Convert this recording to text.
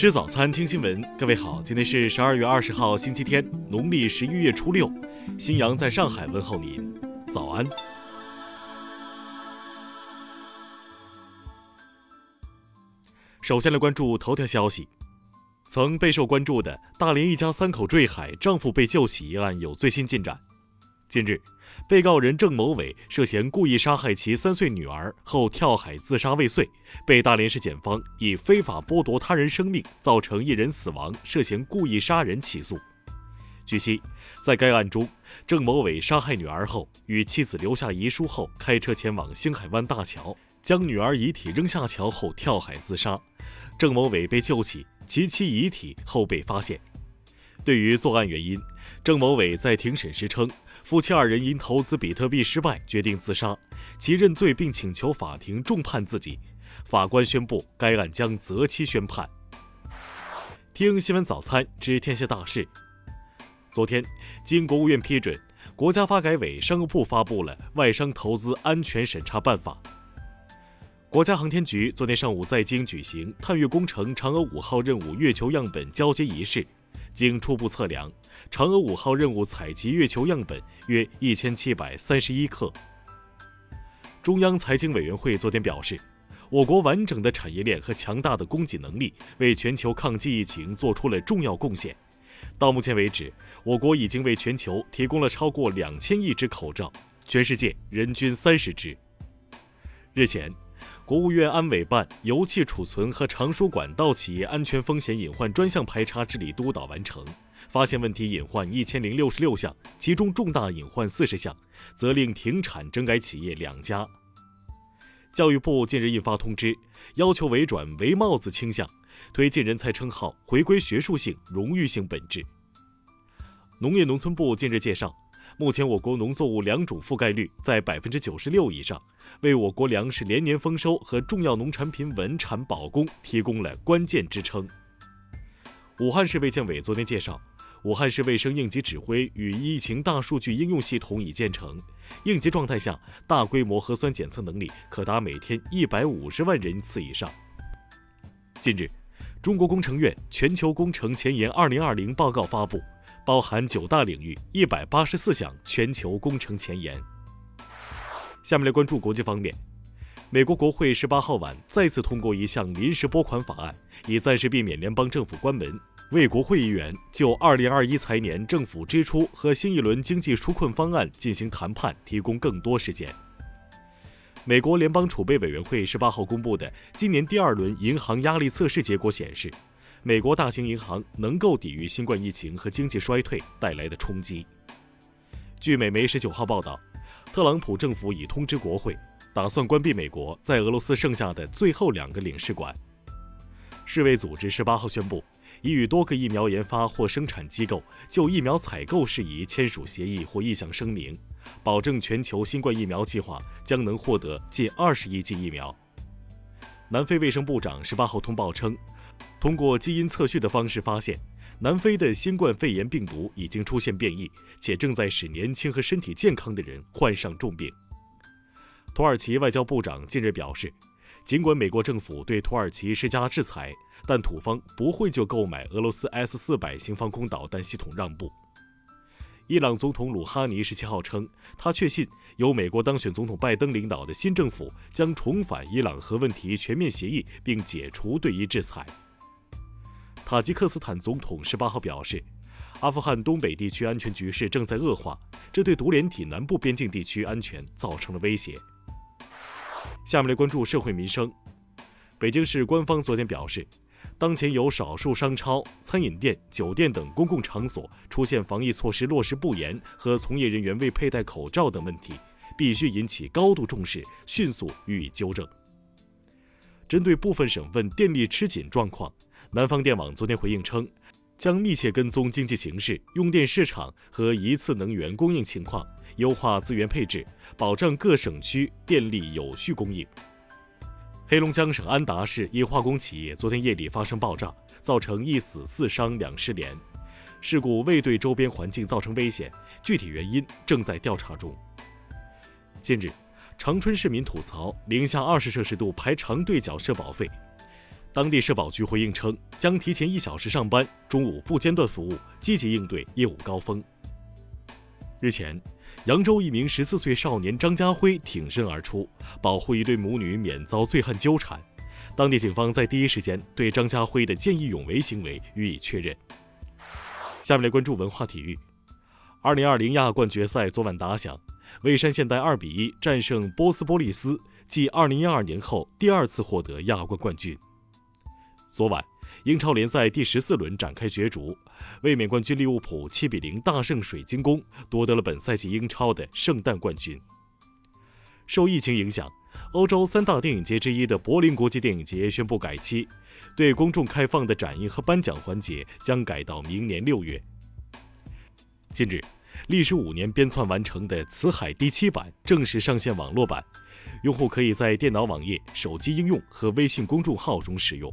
吃早餐，听新闻。各位好，今天是十二月二十号，星期天，农历十一月初六。新阳在上海问候您，早安。首先来关注头条消息，曾备受关注的大连一家三口坠海，丈夫被救起一案有最新进展。近日，被告人郑某伟涉嫌故意杀害其三岁女儿后跳海自杀未遂，被大连市检方以非法剥夺他人生命、造成一人死亡，涉嫌故意杀人起诉。据悉，在该案中，郑某伟杀害女儿后，与妻子留下遗书后，开车前往星海湾大桥，将女儿遗体扔下桥后跳海自杀。郑某伟被救起，其妻遗体后被发现。对于作案原因，郑某伟在庭审时称。夫妻二人因投资比特币失败，决定自杀。其认罪并请求法庭重判自己。法官宣布该案将择期宣判。听新闻早餐知天下大事。昨天，经国务院批准，国家发改委、商务部发布了《外商投资安全审查办法》。国家航天局昨天上午在京举行探月工程嫦娥五号任务月球样本交接仪式。经初步测量，嫦娥五号任务采集月球样本约一千七百三十一克。中央财经委员会昨天表示，我国完整的产业链和强大的供给能力为全球抗击疫情做出了重要贡献。到目前为止，我国已经为全球提供了超过两千亿只口罩，全世界人均三十只。日前。国务院安委办油气储存和长输管道企业安全风险隐患专项排查治理督导完成，发现问题隐患一千零六十六项，其中重大隐患四十项，责令停产整改企业两家。教育部近日印发通知，要求委转唯帽子倾向，推进人才称号回归学术性、荣誉性本质。农业农村部近日介绍。目前，我国农作物良种覆盖率在百分之九十六以上，为我国粮食连年丰收和重要农产品稳产保供提供了关键支撑。武汉市卫健委昨天介绍，武汉市卫生应急指挥与疫情大数据应用系统已建成，应急状态下大规模核酸检测能力可达每天一百五十万人次以上。近日，中国工程院全球工程前沿二零二零报告发布。包含九大领域一百八十四项全球工程前沿。下面来关注国际方面，美国国会十八号晚再次通过一项临时拨款法案，以暂时避免联邦政府关门，为国会议员就二零二一财年政府支出和新一轮经济纾困方案进行谈判提供更多时间。美国联邦储备委员会十八号公布的今年第二轮银行压力测试结果显示。美国大型银行能够抵御新冠疫情和经济衰退带来的冲击。据美媒十九号报道，特朗普政府已通知国会，打算关闭美国在俄罗斯剩下的最后两个领事馆。世卫组织十八号宣布，已与多个疫苗研发或生产机构就疫苗采购事宜签署协议或意向声明，保证全球新冠疫苗计划将能获得近二十亿剂疫苗。南非卫生部长十八号通报称。通过基因测序的方式发现，南非的新冠肺炎病毒已经出现变异，且正在使年轻和身体健康的人患上重病。土耳其外交部长近日表示，尽管美国政府对土耳其施加制裁，但土方不会就购买俄罗斯 S 四百型防空导弹系统让步。伊朗总统鲁哈尼十七号称，他确信由美国当选总统拜登领导的新政府将重返伊朗核问题全面协议，并解除对伊制裁。塔吉克斯坦总统十八号表示，阿富汗东北地区安全局势正在恶化，这对独联体南部边境地区安全造成了威胁。下面来关注社会民生。北京市官方昨天表示，当前有少数商超、餐饮店、酒店等公共场所出现防疫措施落实不严和从业人员未佩戴口罩等问题，必须引起高度重视，迅速予以纠正。针对部分省份电力吃紧状况。南方电网昨天回应称，将密切跟踪经济形势、用电市场和一次能源供应情况，优化资源配置，保障各省区电力有序供应。黑龙江省安达市一化工企业昨天夜里发生爆炸，造成一死四伤两失联，事故未对周边环境造成危险，具体原因正在调查中。近日，长春市民吐槽零下二十摄氏度排长队缴社保费。当地社保局回应称，将提前一小时上班，中午不间断服务，积极应对业务高峰。日前，扬州一名十四岁少年张家辉挺身而出，保护一对母女免遭醉汉纠缠。当地警方在第一时间对张家辉的见义勇为行为予以确认。下面来关注文化体育。二零二零亚冠决赛昨晚打响，蔚山现代二比一战胜波斯波利斯，继二零一二年后第二次获得亚冠冠军。昨晚，英超联赛第十四轮展开角逐，卫冕冠军利物浦七比零大胜水晶宫，夺得了本赛季英超的圣诞冠军。受疫情影响。欧洲三大电影节之一的柏林国际电影节宣布改期，对公众开放的展映和颁奖环节将改到明年六月。近日，历时五年编纂完成的《辞海》第七版正式上线网络版，用户可以在电脑网页、手机应用和微信公众号中使用。